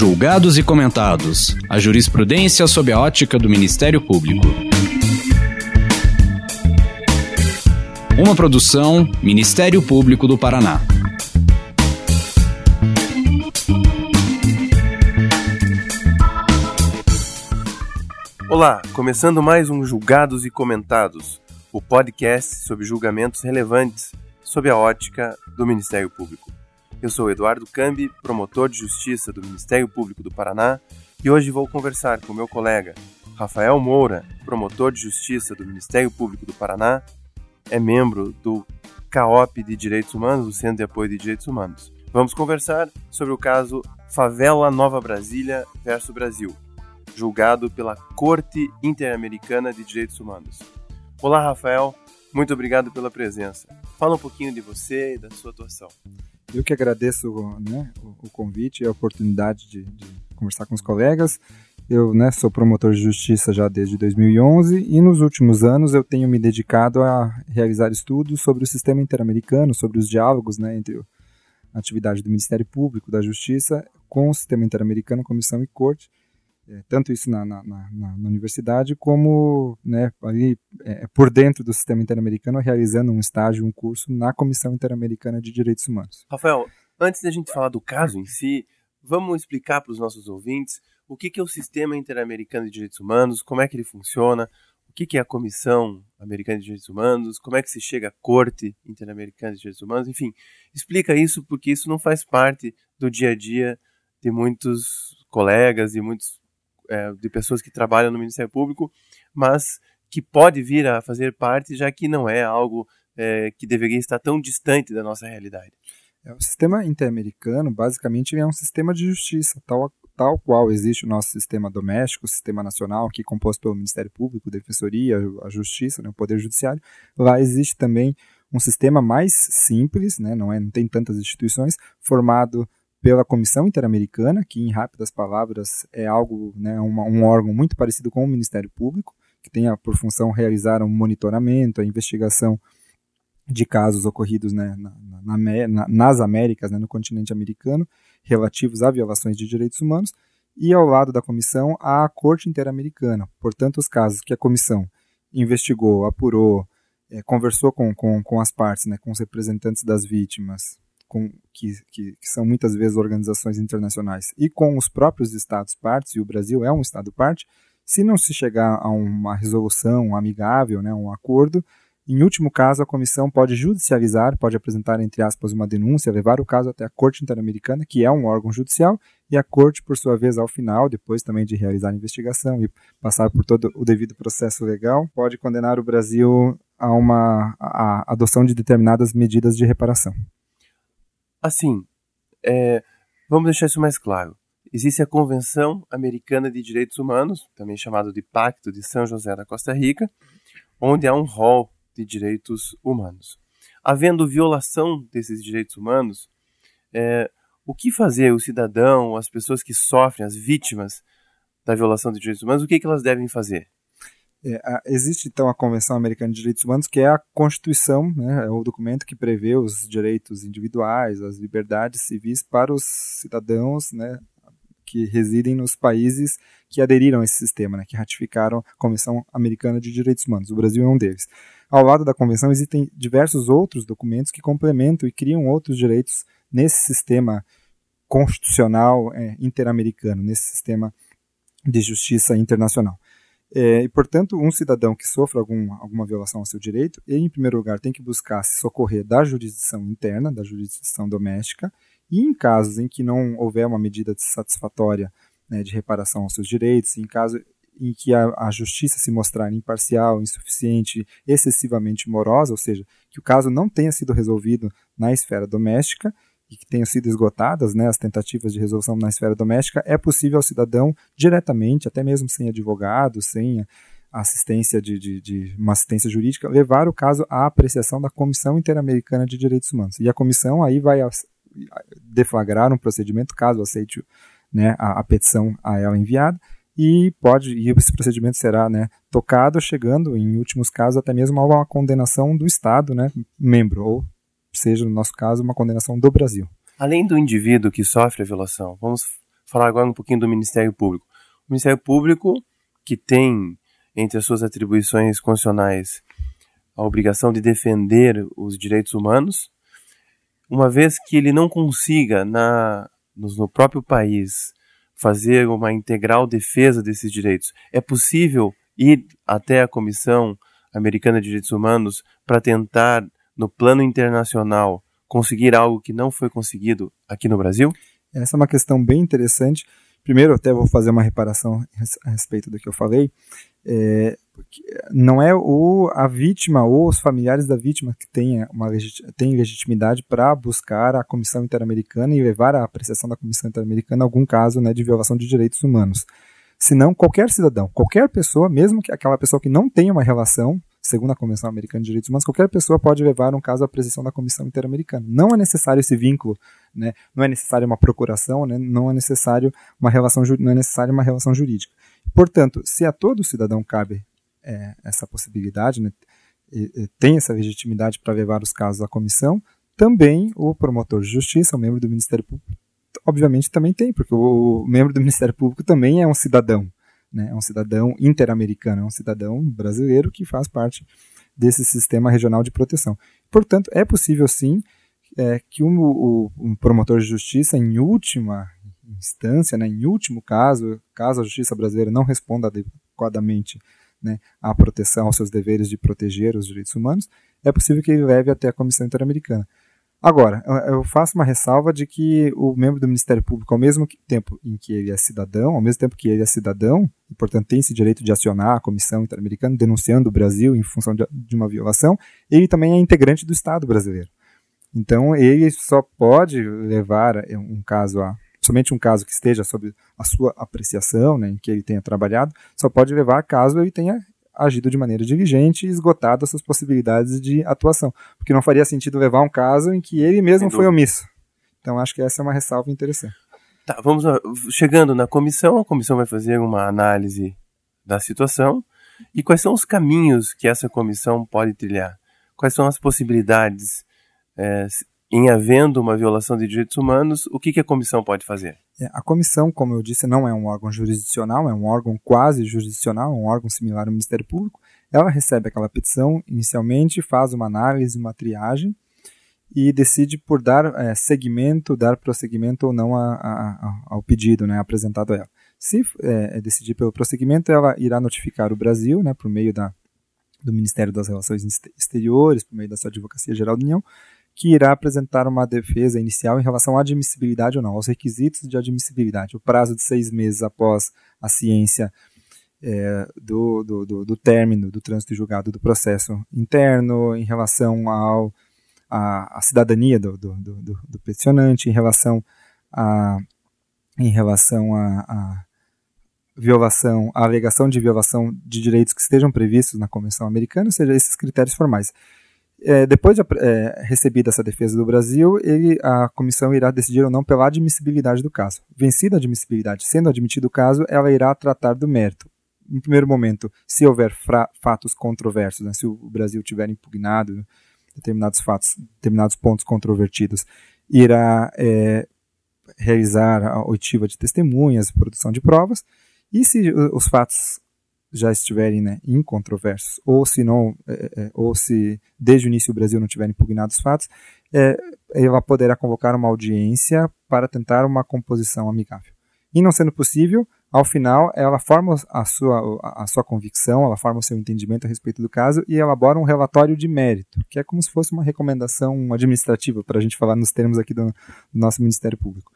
Julgados e comentados. A jurisprudência sob a ótica do Ministério Público. Uma produção Ministério Público do Paraná. Olá, começando mais um Julgados e Comentados, o podcast sobre julgamentos relevantes sob a ótica do Ministério Público. Eu sou Eduardo Cambi, promotor de justiça do Ministério Público do Paraná, e hoje vou conversar com meu colega Rafael Moura, promotor de justiça do Ministério Público do Paraná, é membro do CAOP de Direitos Humanos, o Centro de Apoio de Direitos Humanos. Vamos conversar sobre o caso Favela Nova Brasília versus Brasil, julgado pela Corte Interamericana de Direitos Humanos. Olá, Rafael. Muito obrigado pela presença. Fala um pouquinho de você e da sua atuação. Eu que agradeço né, o, convite e a oportunidade de, de conversar com os colegas. Eu né, sou promotor de justiça já desde 2011 e nos últimos anos eu tenho me dedicado a realizar estudos sobre o sistema interamericano, sobre os diálogos né, entre a atividade do Ministério Público, da Justiça, com o sistema interamericano, comissão e corte, tanto isso na, na, na, na, universidade como né, ali é, por dentro do sistema interamericano, realizando um estágio, um curso na Comissão Interamericana de Direitos Humanos. Rafael, antes da gente falar do caso em si, vamos explicar para os nossos ouvintes o que, que é o Sistema Interamericano de Direitos Humanos, como é que ele funciona, o que, que é a Comissão Americana de Direitos Humanos, como é que se chega à Corte Interamericana de Direitos Humanos, enfim, explica isso porque isso não faz parte do dia a dia de muitos colegas e muitos é, de pessoas que trabalham no Ministério Público, mas que pode vir a fazer parte, já que não é algo é, que deveria estar tão distante da nossa realidade. É, o sistema interamericano, basicamente, é um sistema de justiça, tal, tal qual existe o nosso sistema doméstico, o sistema nacional, que é composto pelo Ministério Público, Defensoria, a Justiça, né, o Poder Judiciário. Lá existe também um sistema mais simples, né, não, é, não tem tantas instituições, formado pela Comissão Interamericana, que em rápidas palavras é algo, né, uma, um órgão muito parecido com o Ministério Público, que tem por função realizar um monitoramento, a investigação de casos ocorridos né, na, na, na, nas Américas, né, no continente americano, relativos a violações de direitos humanos, e ao lado da comissão a Corte Interamericana. Portanto, os casos que a comissão investigou, apurou, é, conversou com, com, com as partes, né, com os representantes das vítimas, com, que, que, que, são muitas vezes organizações internacionais, e com os próprios Estados partes, e o Brasil é um Estado parte, se não se chegar a uma resolução amigável, né, um acordo, em último caso, a comissão pode judicializar, pode apresentar, entre aspas, uma denúncia, levar o caso até a Corte Interamericana, que é um órgão judicial, e a Corte, por sua vez, ao final, depois também de realizar a investigação e passar por todo o devido processo legal, pode condenar o Brasil a uma a, a adoção de determinadas medidas de reparação. Assim, é, vamos deixar isso mais claro. Existe a Convenção Americana de Direitos Humanos, também chamado de Pacto de São José da Costa Rica, onde há um rol de direitos humanos. Havendo violação desses direitos humanos, é, o que fazer o cidadão, as pessoas que sofrem, as vítimas da violação de direitos humanos, o que, que elas devem fazer? É, existe então a Convenção Americana de Direitos Humanos, que é a Constituição, né, é o documento que prevê os direitos individuais, as liberdades civis para os cidadãos né, que residem nos países que aderiram a esse sistema, né, que ratificaram a Convenção Americana de Direitos Humanos. O Brasil é um deles. Ao lado da Convenção existem diversos outros documentos que complementam e criam outros direitos nesse sistema constitucional é, interamericano, nesse sistema de justiça internacional. É, e, portanto, um cidadão que sofre algum, alguma violação ao seu direito, ele, em primeiro lugar, tem que buscar se socorrer da jurisdição interna, da jurisdição doméstica, e em casos em que não houver uma medida satisfatória né, de reparação aos seus direitos, em caso em que a, a, justiça se mostrar imparcial, insuficiente, excessivamente morosa, ou seja, que o caso não tenha sido resolvido na esfera doméstica, e que tenham sido esgotadas né, as tentativas de resolução na esfera doméstica, é possível ao cidadão diretamente, até mesmo sem advogado, sem assistência de, de, de, uma assistência jurídica, levar o caso à apreciação da Comissão Interamericana de Direitos Humanos. E a comissão aí vai deflagrar um procedimento, caso aceite né, a, a, petição a ela enviada, e pode e esse procedimento será né, tocado, chegando, em últimos casos, até mesmo a uma condenação do Estado, né, membro, ou seja, no nosso caso, uma condenação do Brasil. Além do indivíduo que sofre a violação, vamos falar agora um pouquinho do Ministério Público. O Ministério Público, que tem entre as suas atribuições constitucionais a obrigação de defender os direitos humanos, uma vez que ele não consiga na, no próprio país fazer uma integral defesa desses direitos, é possível ir até a Comissão Americana de Direitos Humanos para tentar, no plano internacional, conseguir algo que não foi conseguido aqui no Brasil? Essa é uma questão bem interessante. Primeiro, até vou fazer uma reparação a respeito do que eu falei. É, não é o, a vítima ou os familiares da vítima que têm uma têm legitimidade para buscar a Comissão Interamericana e levar à apreciação da Comissão Interamericana algum caso né, de violação de direitos humanos. Senão, qualquer cidadão, qualquer pessoa, mesmo que aquela pessoa que não tenha uma relação, segundo a Convenção Americana de Direitos Humanos, qualquer pessoa pode levar um caso à apreciação da Comissão Interamericana. Não é necessário esse vínculo, né? não é necessário uma procuração, né? não é necessário uma relação, não é necessário uma relação jurídica. Portanto, se a todo cidadão cabe é, essa possibilidade, né, e, e tem essa legitimidade para levar os casos à comissão, também o promotor de justiça, o membro do Ministério Público, obviamente também tem, porque o membro do Ministério Público também é um cidadão, né, é um cidadão interamericano, é um cidadão brasileiro que faz parte desse sistema regional de proteção. Portanto, é possível sim é, que um, um promotor de justiça, em última instância, né, em último caso, caso a justiça brasileira não responda adequadamente né, à proteção, aos seus deveres de proteger os direitos humanos, é possível que ele leve até a Comissão Interamericana. Agora, eu faço uma ressalva de que o membro do Ministério Público, ao mesmo tempo em que ele é cidadão, ao mesmo tempo que ele é cidadão, e portanto tem esse direito de acionar a Comissão Interamericana denunciando o Brasil em função de uma violação, ele também é integrante do Estado brasileiro. Então, ele só pode levar um caso a somente um caso que esteja sob a sua apreciação, né, em que ele tenha trabalhado, só pode levar caso ele tenha agido de maneira diligente e esgotado as suas possibilidades de atuação. Porque não faria sentido levar um caso em que ele mesmo foi omisso. Então acho que essa é uma ressalva interessante. Tá, vamos lá. chegando na comissão, a comissão vai fazer uma análise da situação e quais são os caminhos que essa comissão pode trilhar? Quais são as possibilidades é, em havendo uma violação de direitos humanos, o que, que a comissão pode fazer? É, a comissão, como eu disse, não é um órgão jurisdicional, é um órgão quase jurisdicional, um órgão similar ao Ministério Público. Ela recebe aquela petição inicialmente, faz uma análise, uma triagem e decide por dar é, dar prosseguimento ou não a, a, a, ao pedido né, apresentado a ela. Se é, é, decidir pelo prosseguimento, ela irá notificar o Brasil, né, por meio da, do Ministério das Relações Exteriores, por meio da sua Advocacia Geral da União, que irá apresentar uma defesa inicial em relação à admissibilidade ou não, aos requisitos de admissibilidade. O prazo de seis meses após a ciência é, do, do, do, do, término do trânsito julgado do processo interno, em relação ao, a, a cidadania do, do, do, do, peticionante, em relação a, em relação a, a violação, a alegação de violação de direitos que estejam previstos na Convenção Americana, ou seja, esses critérios formais. É, depois de é, recebida essa defesa do Brasil, ele, a comissão irá decidir ou não pela admissibilidade do caso. Vencida a admissibilidade, sendo admitido o caso, ela irá tratar do mérito. Em primeiro momento, se houver fatos controversos, né, se o Brasil tiver impugnado determinados fatos, determinados pontos controvertidos, irá é, realizar a oitiva de testemunhas, produção de provas, e se os fatos já estiverem né, incontroversos, ou se não, é, é, ou se desde o início o Brasil não tiver impugnado os fatos, é, ela poderá convocar uma audiência para tentar uma composição amigável. E não sendo possível, ao final ela forma a sua, a sua convicção, ela forma o seu entendimento a respeito do caso e elabora um relatório de mérito, que é como se fosse uma recomendação administrativa, para a gente falar nos termos aqui do, do nosso Ministério Público.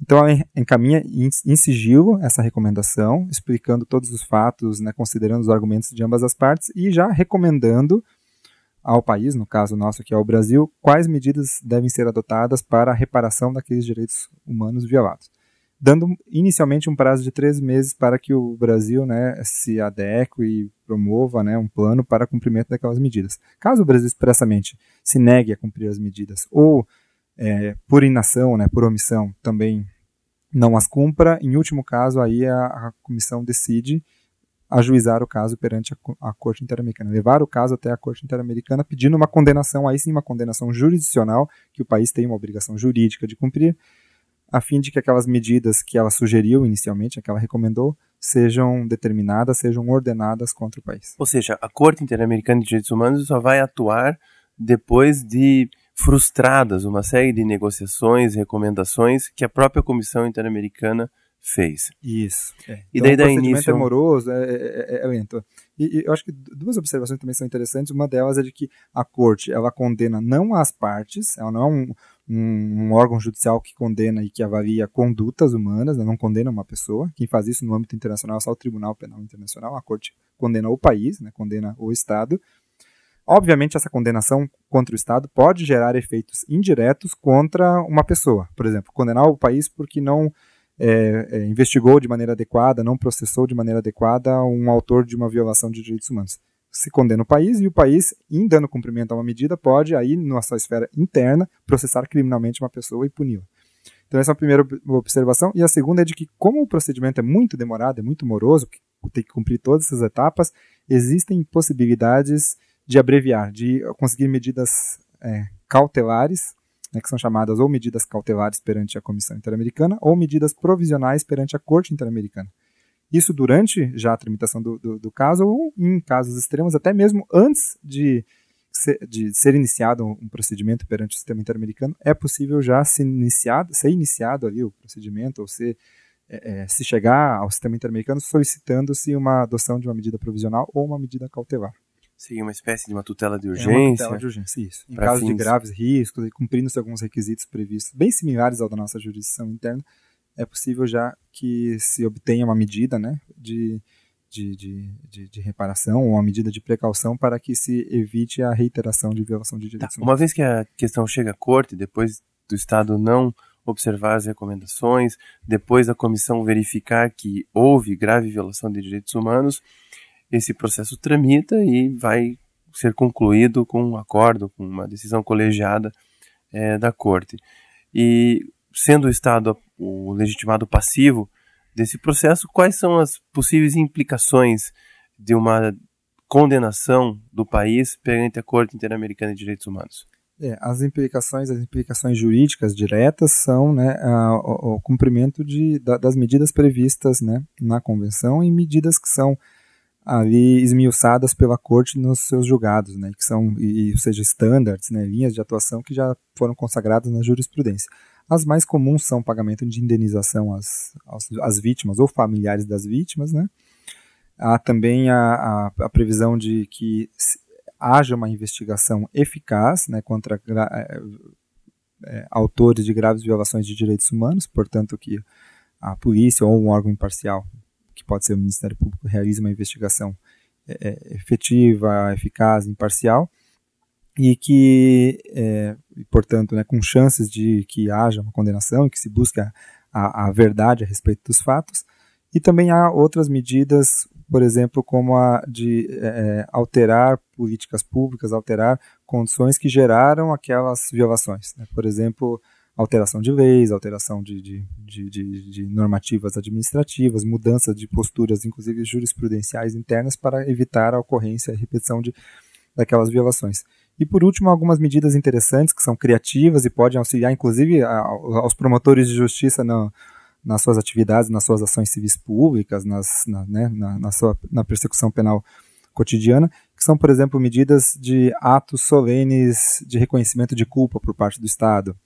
Então ela encaminha em sigilo essa recomendação, explicando todos os fatos, né, considerando os argumentos de ambas as partes e já recomendando ao país, no caso nosso que é o Brasil, quais medidas devem ser adotadas para a reparação daqueles direitos humanos violados. Dando inicialmente um prazo de três meses para que o Brasil né, se adeque e promova né, um plano para cumprimento daquelas medidas. Caso o Brasil expressamente se negue a cumprir as medidas ou é, por inação, né, por omissão, também não as cumpra. Em último caso, aí a, a comissão decide ajuizar o caso perante a, a, Corte Interamericana, levar o caso até a Corte Interamericana pedindo uma condenação, aí sim uma condenação jurisdicional, que o país tem uma obrigação jurídica de cumprir, a fim de que aquelas medidas que ela sugeriu inicialmente, que ela recomendou, sejam determinadas, sejam ordenadas contra o país. Ou seja, a Corte Interamericana de Direitos Humanos só vai atuar depois de frustradas uma série de negociações, recomendações que a própria Comissão Interamericana fez. Isso. É. E então, daí dá início. É moroso, é, é, é lento. E, e, eu acho que duas observações também são interessantes. Uma delas é de que a corte ela condena não as partes, ela não é um, um, um órgão judicial que condena e que avalia condutas humanas, né, não condena uma pessoa. Quem faz isso no âmbito internacional é só o Tribunal Penal Internacional. A corte condena o país, né, condena o Estado. Obviamente, essa condenação contra o Estado pode gerar efeitos indiretos contra uma pessoa. Por exemplo, condenar o país porque não é, é, investigou de maneira adequada, não processou de maneira adequada um autor de uma violação de direitos humanos. Se condena o país e o país, em dando cumprimento a uma medida, pode, aí, na sua esfera interna, processar criminalmente uma pessoa e puni-la. Então, essa é a primeira observação. E a segunda é de que, como o procedimento é muito demorado, é muito moroso, tem que cumprir todas essas etapas, existem possibilidades de abreviar, de conseguir medidas é, cautelares né, que são chamadas ou medidas cautelares perante a Comissão Interamericana ou medidas provisionais perante a Corte Interamericana. Isso durante já a tramitação do, do, do caso ou em casos extremos, até mesmo antes de ser, de ser iniciado um procedimento perante o sistema interamericano, é possível já ser iniciado, ser iniciado ali o procedimento ou ser, é, é, se chegar ao sistema interamericano solicitando-se uma adoção de uma medida provisional ou uma medida cautelar. Seria uma espécie de uma tutela de urgência. É uma tutela de urgência, isso. Em caso fins... de graves riscos e cumprindo-se alguns requisitos previstos, bem similares ao da nossa jurisdição interna, é possível já que se obtenha uma medida né, de, de, de, de, de reparação ou uma medida de precaução para que se evite a reiteração de violação de direitos tá. Uma vez que a questão chega à corte, depois do Estado não observar as recomendações, depois da comissão verificar que houve grave violação de direitos humanos, esse processo tramita e vai ser concluído com um acordo, com uma decisão colegiada é, da Corte. E sendo o Estado o legitimado passivo desse processo, quais são as possíveis implicações de uma condenação do país perante a Corte Interamericana de Direitos Humanos? É, as implicações, as implicações jurídicas diretas são né, a, o, o, cumprimento de, da, das medidas previstas né, na convenção e medidas que são ali esmiuçadas pela corte nos seus julgados, né, que são, e, ou seja, standards, né, linhas de atuação que já foram consagradas na jurisprudência. As mais comuns são pagamento de indenização às, às, vítimas ou familiares das vítimas, né. Há também a, a, a previsão de que haja uma investigação eficaz né, contra é, é, autores de graves violações de direitos humanos, portanto que a polícia ou um órgão imparcial pode ser o Ministério Público, realize uma investigação é, é, efetiva, eficaz, imparcial, e que, é, portanto, né, com chances de que haja uma condenação e que se busque a, a, a verdade a respeito dos fatos. E também há outras medidas, por exemplo, como a de é, é alterar políticas públicas, alterar condições que geraram aquelas violações. Né? Por exemplo, alteração de leis, alteração de, de, de, de, normativas administrativas, mudança de posturas, inclusive jurisprudenciais internas, para evitar a ocorrência e repetição de, daquelas violações. E por último, algumas medidas interessantes que são criativas e podem auxiliar, inclusive, aos promotores de justiça na, nas suas atividades, nas suas ações civis públicas, nas, na, né, na, na, sua, na persecução penal cotidiana, que são, por exemplo, medidas de atos solenes de reconhecimento de culpa por parte do Estado,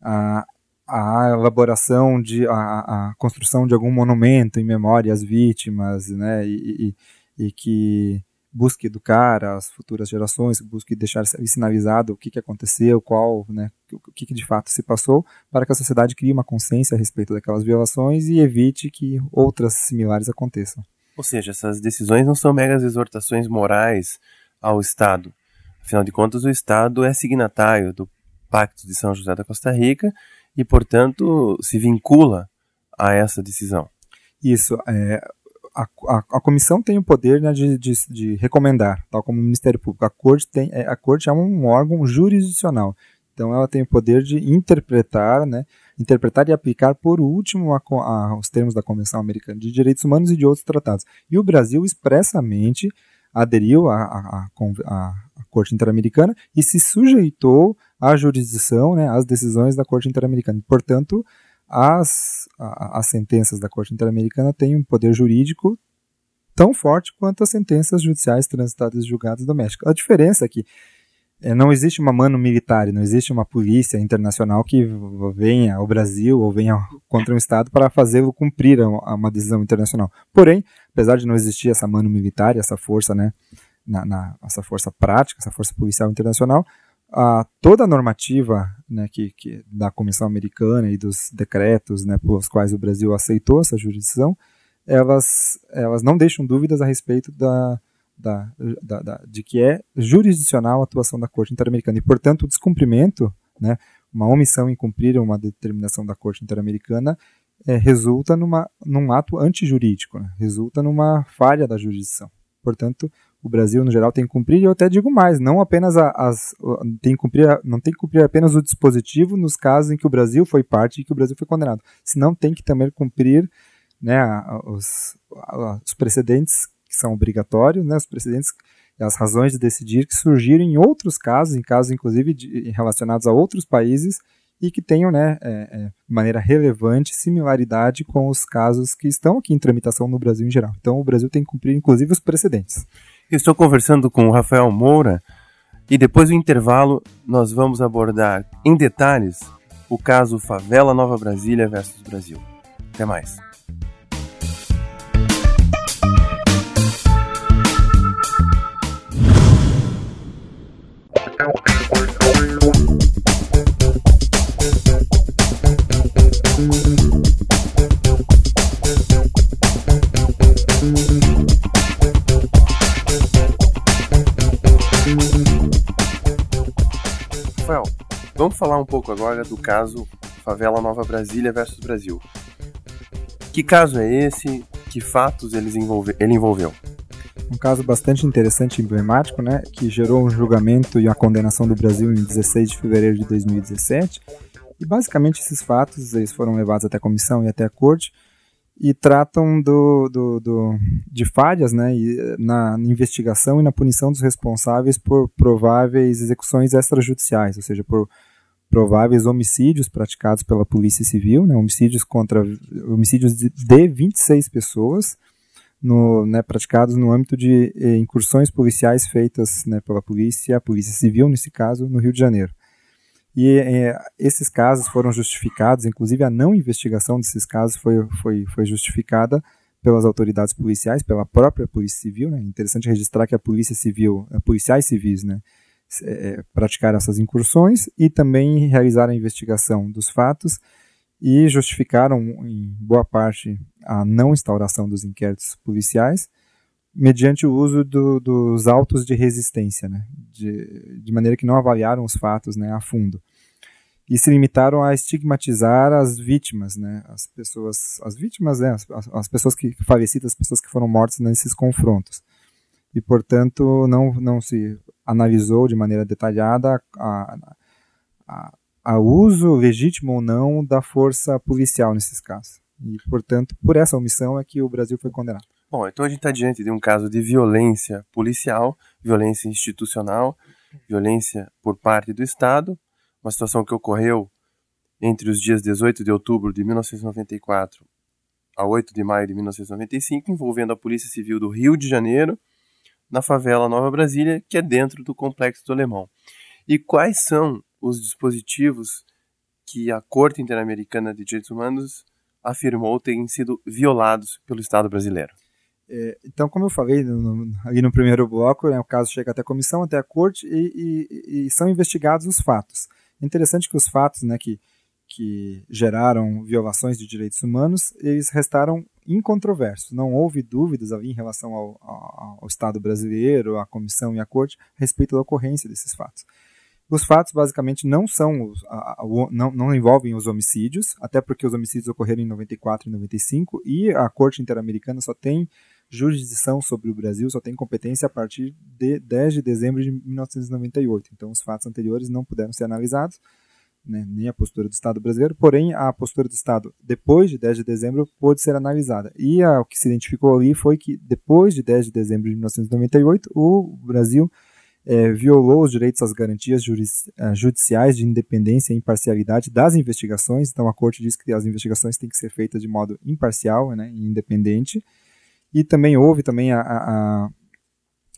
a, a elaboração de a, a, construção de algum monumento em memória às vítimas, né, e, e, e, que busque educar as futuras gerações, busque deixar sinalizado o que, que aconteceu, qual, né, o que, que de fato se passou, para que a sociedade crie uma consciência a respeito daquelas violações e evite que outras similares aconteçam. Ou seja, essas decisões não são meras exortações morais ao Estado. Afinal de contas, o Estado é signatário do Pacto de São José da Costa Rica e, portanto, se vincula a essa decisão. Isso. É, a, a, a, comissão tem o poder né, de, de, de, recomendar, tal como o Ministério Público. A corte, tem, é, a corte é um órgão jurisdicional. Então, ela tem o poder de interpretar, né, interpretar e aplicar, por último, a, os termos da Convenção Americana de Direitos Humanos e de outros tratados. E o Brasil expressamente aderiu à, à Corte Interamericana e se sujeitou à jurisdição, né, às decisões da Corte Interamericana. Portanto, as, as sentenças da Corte Interamericana têm um poder jurídico tão forte quanto as sentenças judiciais transitadas e julgadas do México. A diferença é que é, não existe uma mano militar, não existe uma polícia internacional que venha ao Brasil ou venha contra um Estado para fazê-lo cumprir uma decisão internacional. Porém, apesar de não existir essa mano militar, essa força, né, na, na, essa força prática, essa força policial internacional, a, toda a normativa né, que, que, da Comissão Americana e dos decretos né, pelos quais o Brasil aceitou essa jurisdição, elas, elas não deixam dúvidas a respeito da, da, da, da, de que é jurisdicional a atuação da Corte Interamericana. E, portanto, o descumprimento, né, uma omissão em cumprir uma determinação da Corte Interamericana, é, resulta numa, num ato antijurídico, né, resulta numa falha da jurisdição. Portanto, o Brasil, no geral, tem que cumprir, e eu até digo mais, não apenas as, tem que cumprir, não tem que cumprir apenas o dispositivo nos casos em que o Brasil foi parte e que o Brasil foi condenado, senão tem que também cumprir né, os, os precedentes que são obrigatórios, né, os precedentes as razões de decidir que surgiram em outros casos, em casos inclusive de, relacionados a outros países e que tenham, né, é, é, de maneira relevante, similaridade com os casos que estão aqui em tramitação no Brasil em geral. Então o Brasil tem que cumprir inclusive os precedentes. Estou conversando com o Rafael Moura e depois do intervalo nós vamos abordar em detalhes o caso Favela Nova Brasília versus Brasil. Até mais. Falar um pouco agora do caso Favela Nova Brasília versus Brasil. Que caso é esse? Que fatos ele envolveu? um caso bastante interessante e emblemático, né, que gerou um julgamento e a condenação do Brasil em 16 de fevereiro de 2017. E basicamente esses fatos eles foram levados até a comissão e até a corte e tratam do, do, do de falhas né, na investigação e na punição dos responsáveis por prováveis execuções extrajudiciais, ou seja, por prováveis homicídios praticados pela Polícia Civil, né, homicídios contra homicídios de, de 26 pessoas, no, né, praticados no âmbito de eh, incursões policiais feitas né, pela polícia, a polícia civil nesse caso, no Rio de Janeiro. E eh, esses casos foram justificados, inclusive a não investigação desses casos foi, foi, foi justificada pelas autoridades policiais, pela própria polícia civil. Né? Interessante registrar que a polícia civil, a policiais civis, né, é, praticaram essas incursões e também realizaram a investigação dos fatos e justificaram, em boa parte, a não instauração dos inquéritos policiais mediante o uso do, dos autos de resistência, né, de, de, maneira que não avaliaram os fatos né, a fundo. E se limitaram a estigmatizar as vítimas, né, as pessoas, as vítimas, né, as, as pessoas que falecidas, as pessoas que foram mortas nesses confrontos. E, portanto, não, não se analisou de maneira detalhada a, a, a uso legítimo ou não da força policial nesses casos. E, portanto, por essa omissão é que o Brasil foi condenado. Bom, então a gente está diante de um caso de violência policial, violência institucional, violência por parte do Estado, uma situação que ocorreu entre os dias 18 de outubro de 1994 a 8 de maio de 1995, envolvendo a Polícia Civil do Rio de Janeiro, na favela Nova Brasília, que é dentro do Complexo do Alemão. E quais são os dispositivos que a Corte Interamericana de Direitos Humanos afirmou terem sido violados pelo Estado brasileiro. É, então, como eu falei no, no, ali no primeiro bloco, né, o caso chega até a comissão, até a corte e, e, e, são investigados os fatos. É interessante que os fatos né, que, que geraram violações de direitos humanos, eles restaram incontroversos. Não houve dúvidas em relação ao, ao, ao Estado brasileiro, à comissão e à corte a respeito da ocorrência desses fatos. Os fatos basicamente não são a, a, não, não envolvem os homicídios, até porque os homicídios ocorreram em 94 e 95 e a Corte Interamericana só tem jurisdição sobre o Brasil, só tem competência a partir de 10 de dezembro de 1998. Então os fatos anteriores não puderam ser analisados, né, nem a postura do Estado brasileiro, porém a postura do Estado depois de 10 de dezembro pôde ser analisada. E a, o que se identificou ali foi que depois de 10 de dezembro de 1998 o Brasil é, violou os direitos às garantias eh, judiciais de independência e imparcialidade das investigações. Então, a Corte diz que as investigações têm que ser feitas de modo imparcial né, e independente. E também houve também a, a,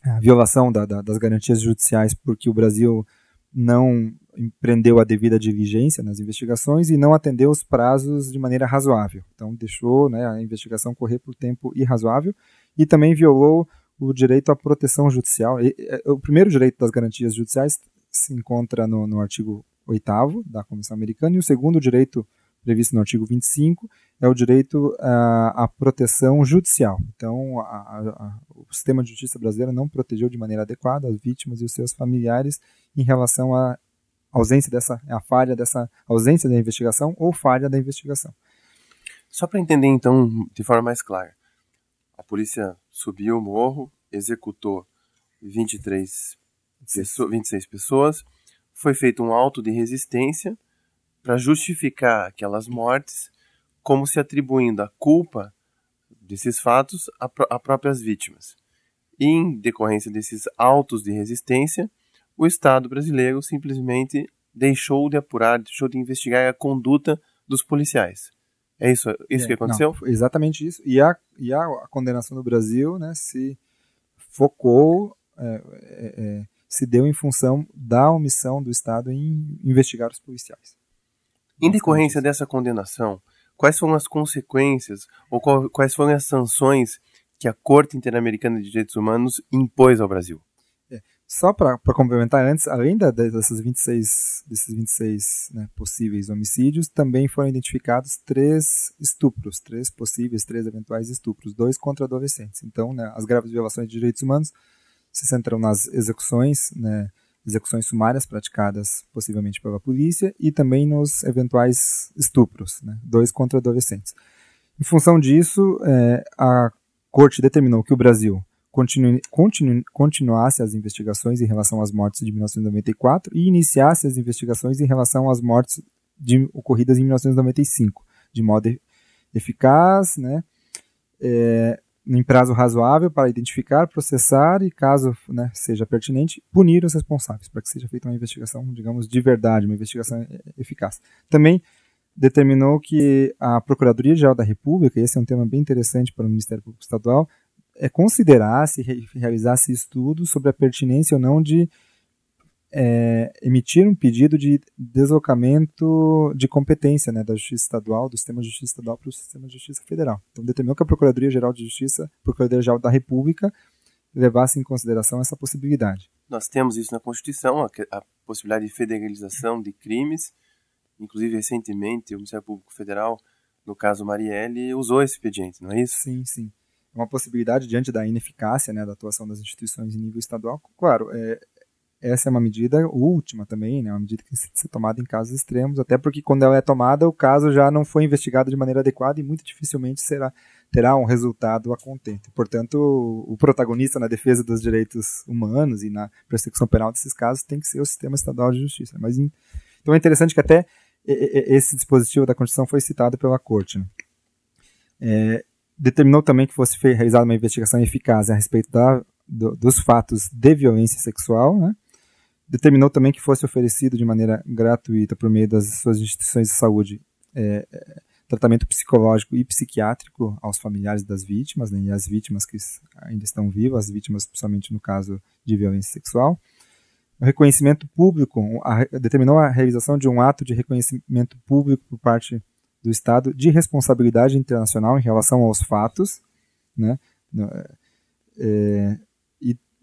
a violação da, da, das garantias judiciais porque o Brasil não empreendeu a devida diligência nas investigações e não atendeu os prazos de maneira razoável. Então, deixou né, a investigação correr por tempo irrazoável e também violou o direito à proteção judicial. E, o primeiro direito das garantias judiciais se encontra no, no artigo 8 da Convenção Americana e o segundo direito previsto no artigo 25 é o direito à, à proteção judicial. Então, a, a, o sistema de justiça brasileiro não protegeu de maneira adequada as vítimas e os seus familiares em relação à ausência dessa, a falha dessa ausência da investigação ou falha da investigação. Só para entender então de forma mais clara, a polícia subiu o morro, executou 23 pessoas, 26 pessoas, foi feito um auto de resistência para justificar aquelas mortes, como se atribuindo a culpa desses fatos a, a próprias vítimas. E, em decorrência desses autos de resistência, o Estado brasileiro simplesmente deixou de apurar, deixou de investigar a conduta dos policiais. É isso, isso é, que aconteceu? Não, exatamente isso. E a, e a, condenação do Brasil né, se focou, é, é, é, se deu em função da omissão do Estado em investigar os policiais. Em decorrência dessa condenação, quais foram as consequências ou quais foram as sanções que a Corte Interamericana de Direitos Humanos impôs ao Brasil? Só para complementar antes, além da, dessas 26, desses 26 né, possíveis homicídios, também foram identificados três estupros, três possíveis, três eventuais estupros, dois contra adolescentes. Então, né, as graves violações de direitos humanos se centram nas execuções, né, execuções sumárias praticadas possivelmente pela polícia e também nos eventuais estupros, né, dois contra adolescentes. Em função disso, é, a Corte determinou que o Brasil continu, continu, continuasse as investigações em relação às mortes de 1994 e iniciasse as investigações em relação às mortes de, ocorridas em 1995, de modo eficaz, né, é, em prazo razoável para identificar, processar e, caso né, seja pertinente, punir os responsáveis, para que seja feita uma investigação, digamos, de verdade, uma investigação eficaz. Também determinou que a Procuradoria-Geral da República, esse é um tema bem interessante para o Ministério Público Estadual, é, considerasse e realizasse estudos sobre a pertinência ou não de é, emitir um pedido de deslocamento de competência né, da Justiça Estadual, do Sistema de Justiça Estadual para o Sistema de Justiça Federal. Então, determinou que a Procuradoria-Geral de Justiça, Procuradoria-Geral da República, levasse em consideração essa possibilidade. Nós temos isso na Constituição, a, a possibilidade de federalização de crimes. Inclusive, recentemente, o Ministério Público Federal, no caso Marielle, usou esse expediente, não é isso? Sim, sim uma possibilidade diante da ineficácia né, da atuação das instituições em nível estadual. Claro, é, essa é uma medida última também, né, uma medida que que ser tomada em casos extremos, até porque quando ela é tomada, o caso já não foi investigado de maneira adequada e muito dificilmente será, terá um resultado a contento. Portanto, o protagonista na defesa dos direitos humanos e na persecução penal desses casos tem que ser o sistema estadual de justiça. Mas, então é interessante que até esse dispositivo da Constituição foi citado pela Corte. Né? É, determinou também que fosse realizada uma investigação eficaz a respeito da, do, dos fatos de violência sexual, né? Determinou também que fosse oferecido de maneira gratuita por meio das suas instituições de saúde é, é, tratamento psicológico e psiquiátrico aos familiares das vítimas né, e às vítimas que ainda estão vivas, as vítimas principalmente no caso de violência sexual. O reconhecimento público a, determinou a realização de um ato de reconhecimento público por parte do Estado de responsabilidade internacional em relação aos fatos, né? É,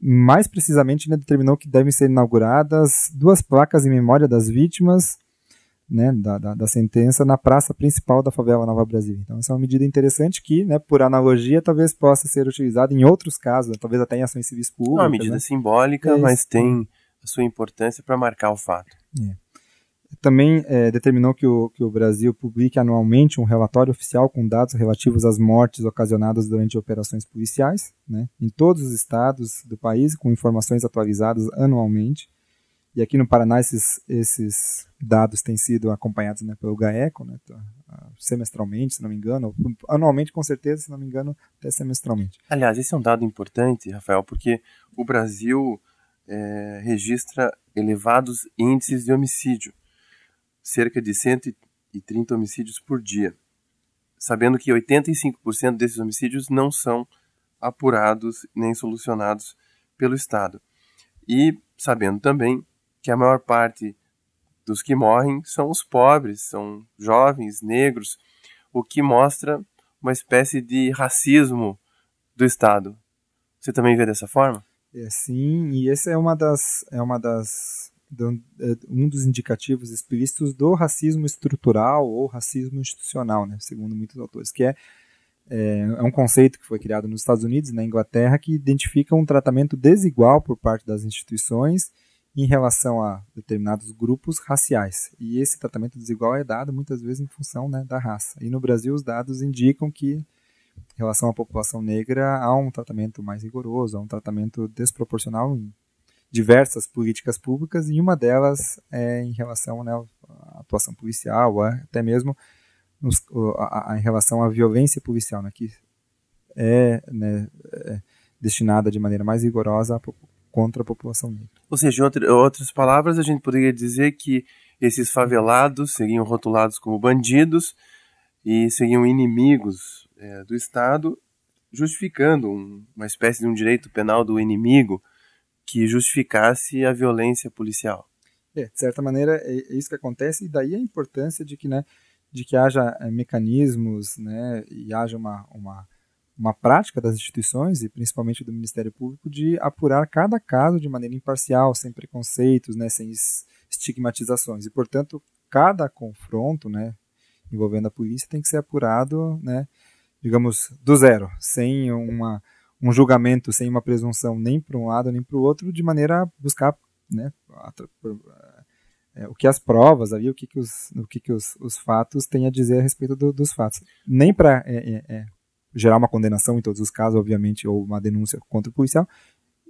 mais precisamente né, determinou que devem ser inauguradas duas placas em memória das vítimas né, da, da, da, sentença na praça principal da favela Nova Brasil. Então essa é uma medida interessante que, né, por analogia, talvez possa ser utilizada em outros casos, talvez até em ações civis públicas. É uma medida né? simbólica, é mas tem a sua importância para marcar o fato. É também é, determinou que o, que o Brasil publique anualmente um relatório oficial com dados relativos às mortes ocasionadas durante operações policiais, né, em todos os estados do país, com informações atualizadas anualmente. E aqui no Paraná esses, esses dados têm sido acompanhados né, pelo GAECO, né, semestralmente, se não me engano, anualmente com certeza, se não me engano, até semestralmente. Aliás, esse é um dado importante, Rafael, porque o Brasil é, registra elevados índices de homicídio, cerca de 130 homicídios por dia, sabendo que 85% desses homicídios não são apurados nem solucionados pelo Estado. E sabendo também que a maior parte dos que morrem são os pobres, são jovens, negros, o que mostra uma espécie de racismo do Estado. Você também vê dessa forma? É, sim, e esse é uma das é uma das um dos indicativos explícitos do racismo estrutural ou racismo institucional, né, segundo muitos autores, que é, é, é um conceito que foi criado nos Estados Unidos e na Inglaterra que identifica um tratamento desigual por parte das instituições em relação a determinados grupos raciais. E esse tratamento desigual é dado muitas vezes em função né, da raça. E no Brasil os dados indicam que em relação à população negra há um tratamento mais rigoroso, há um tratamento desproporcional em diversas políticas públicas e uma delas é em relação né, à atuação policial, até mesmo nos, a, a, em relação à violência policial, né, que é, né, é destinada de maneira mais rigorosa à contra a população negra. Ou seja, em outras palavras, a gente poderia dizer que esses favelados seriam rotulados como bandidos e seriam inimigos é, do Estado, justificando um, uma espécie de um direito penal do inimigo que justificasse a violência policial. É, de certa maneira é, é isso que acontece e daí a importância de que, né, de que haja é, mecanismos, né, e haja uma, uma uma prática das instituições e principalmente do Ministério Público de apurar cada caso de maneira imparcial, sem preconceitos, né, sem estigmatizações. E, portanto, cada confronto, né, envolvendo a polícia tem que ser apurado, né, digamos, do zero, sem uma, um julgamento, sem uma presunção nem para um lado nem para o outro, de maneira a buscar, né, é, o que as provas ali, o que, que, os, o que, que os, os fatos têm a dizer a respeito do, dos fatos. Nem para é, é, é gerar uma condenação em todos os casos, obviamente, ou uma denúncia contra o policial,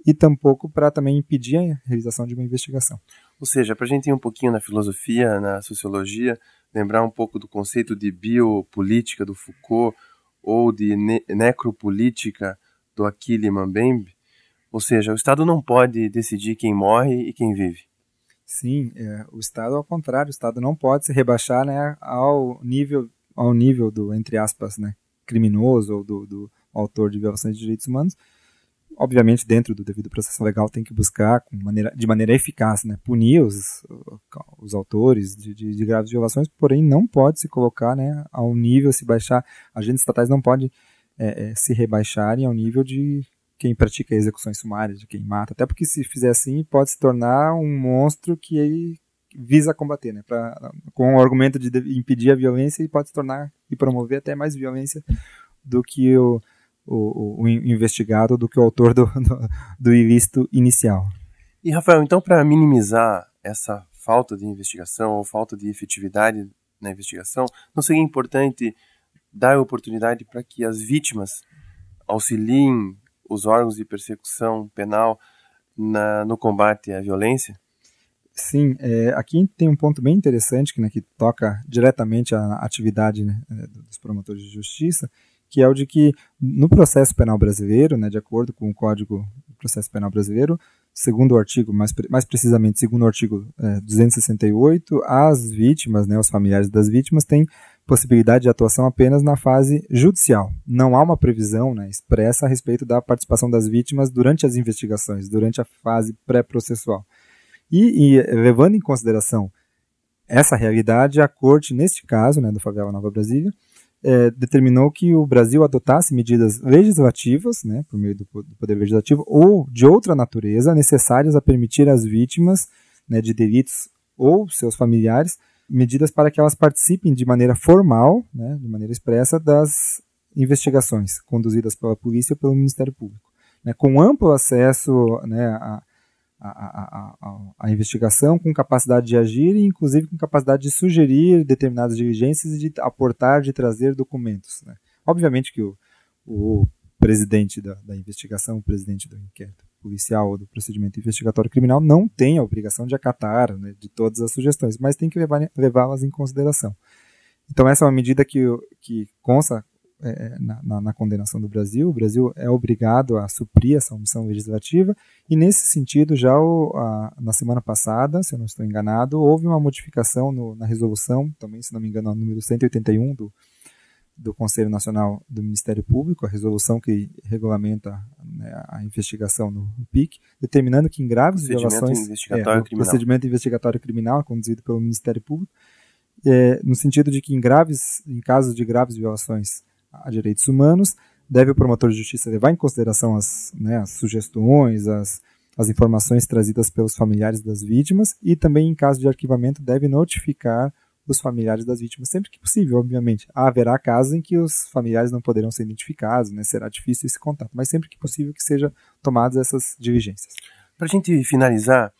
e tampouco para também impedir a realização de uma investigação. Ou seja, para a gente ir um pouquinho na filosofia, na sociologia, lembrar um pouco do conceito de biopolítica do Foucault ou de ne necropolítica do Achille Mbembe, ou seja, o Estado não pode decidir quem morre e quem vive. Sim, é, o Estado ao contrário, o Estado não pode se rebaixar né, ao nível ao nível do entre aspas, né, criminoso ou do, do autor de violações de direitos humanos, obviamente dentro do devido processo legal tem que buscar maneira, de maneira eficaz, né, punir os, os autores de, de, de, graves violações, porém não pode se colocar né, ao nível, se baixar, agentes estatais não podem é, é, se rebaixarem ao nível de quem pratica execuções sumárias, de quem mata, até porque se fizer assim pode se tornar um monstro que visa combater, né? Pra, com o argumento de impedir a violência e pode se tornar e promover até mais violência do que o, o, o investigado, do que o autor do, do, do ilícito inicial. E Rafael, então para minimizar essa falta de investigação ou falta de efetividade na investigação, não seria importante dar oportunidade para que as vítimas auxiliem os órgãos de persecução penal na, no combate à violência? Sim, é, aqui tem um ponto bem interessante que, né, que toca diretamente a atividade né, é, dos promotores de justiça, que é o de que no processo penal brasileiro, né, de acordo com o Código do Processo Penal Brasileiro, segundo o artigo, mais, mais precisamente segundo o artigo é, 268, as vítimas, né, os familiares das vítimas têm possibilidade de atuação apenas na fase judicial. Não há uma previsão né, expressa a respeito da participação das vítimas durante as investigações, durante a fase pré-processual. E, e, levando em consideração essa realidade, a Corte, neste caso, né, do Favela Nova Brasília, é, determinou que o Brasil adotasse medidas legislativas, né, por meio do, do, Poder Legislativo, ou de outra natureza, necessárias a permitir às vítimas né, de delitos ou seus familiares medidas para que elas participem de maneira formal, né, de maneira expressa, das investigações conduzidas pela polícia ou pelo Ministério Público, né, com amplo acesso né, investigação com capacidade de agir e, inclusive, com capacidade de sugerir determinadas diligências e de aportar, de trazer documentos. Né? Obviamente que o, o presidente da, da, investigação, o presidente do inquérito policial ou do procedimento investigatório criminal não tem a obrigação de acatar né, de todas as sugestões, mas tem que levá-las em consideração. Então essa é uma medida que, que consta é, na, na, condenação do Brasil. O Brasil é obrigado a suprir essa omissão legislativa e, nesse sentido, já o, a, na semana passada, se eu não estou enganado, houve uma modificação no, na resolução, também, se não me engano, no número 181 do, do Conselho Nacional do Ministério Público, a resolução que regulamenta né, a investigação no PIC, determinando que em graves violações. Investigatório é, criminal. Procedimento investigatório criminal conduzido pelo Ministério Público, é, no sentido de que em graves, em casos de graves violações a direitos humanos, deve o promotor de justiça levar em consideração as, né, as sugestões, as, as informações trazidas pelos familiares das vítimas e também, em caso de arquivamento, deve notificar os familiares das vítimas, sempre que possível, obviamente. Haverá casos em que os familiares não poderão ser identificados, né, será difícil esse contato, mas sempre que possível que sejam tomadas essas diligências. Para a gente finalizar,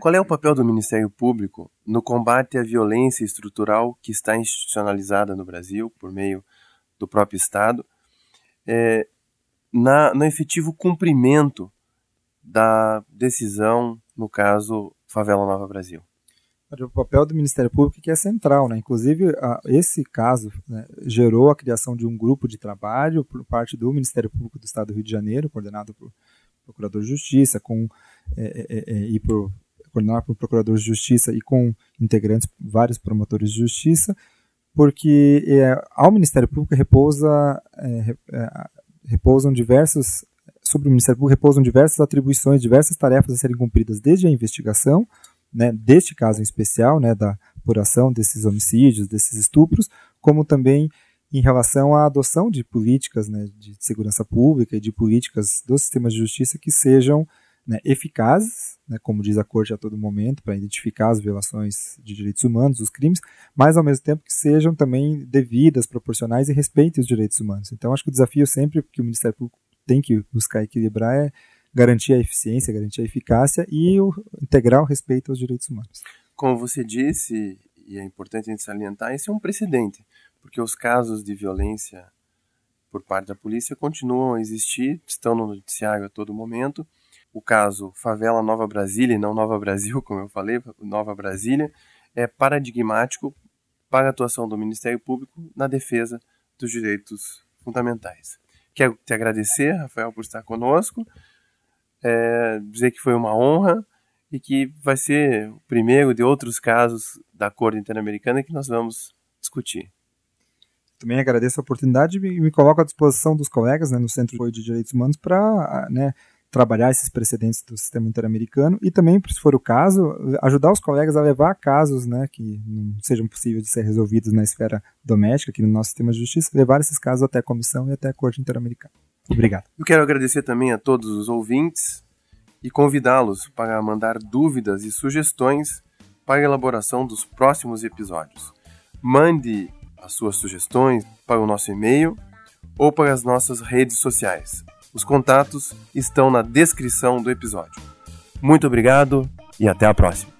qual é o papel do Ministério Público no combate à violência estrutural que está institucionalizada no Brasil por meio do próprio Estado, é, na, no efetivo cumprimento da decisão, no caso Favela Nova Brasil? O papel do Ministério Público que é central, né? Inclusive, a, esse caso né, gerou a criação de um grupo de trabalho por parte do Ministério Público do Estado do Rio de Janeiro, coordenado por Procurador de Justiça, com é, é, é, e por coordenado por Procurador de Justiça e com integrantes vários promotores de justiça, porque é, ao Ministério Público repousa é, é, repousam diversos sobre o Ministério Público repousam diversas atribuições, diversas tarefas a serem cumpridas desde a investigação né, deste caso em especial, né, da apuração desses homicídios, desses estupros, como também em relação à adoção de políticas né, de segurança pública e de políticas do sistema de justiça que sejam né, eficazes, né, como diz a Corte a todo momento, para identificar as violações de direitos humanos, os crimes, mas ao mesmo tempo que sejam também devidas, proporcionais e respeitem os direitos humanos. Então, acho que o desafio sempre que o Ministério Público tem que buscar equilibrar é garantir a eficiência, garantir a eficácia e o integral respeito aos direitos humanos. Como você disse, e é importante a gente salientar, esse é um precedente, porque os casos de violência por parte da polícia continuam a existir, estão no noticiário a todo momento. O caso Favela Nova Brasília, e não Nova Brasil, como eu falei, Nova Brasília, é paradigmático para a atuação do Ministério Público na defesa dos direitos fundamentais. Quero te agradecer, Rafael, por estar conosco é, dizer que foi uma honra e que vai ser o primeiro de outros casos da Corte Interamericana que nós vamos discutir. Também agradeço a oportunidade e me coloco à disposição dos colegas né, no Centro de Direitos Humanos para né, trabalhar esses precedentes do sistema interamericano e também, se for o caso, ajudar os colegas a levar casos né, que não sejam possíveis de ser resolvidos na esfera doméstica, aqui no nosso sistema de justiça, levar esses casos até a comissão e até a Corte Interamericana. Obrigado. Eu quero agradecer também a todos os ouvintes e convidá-los para mandar dúvidas e sugestões para a elaboração dos próximos episódios. Mande as suas sugestões para o nosso e-mail ou para as nossas redes sociais. Os contatos estão na descrição do episódio. Muito obrigado e até a próxima.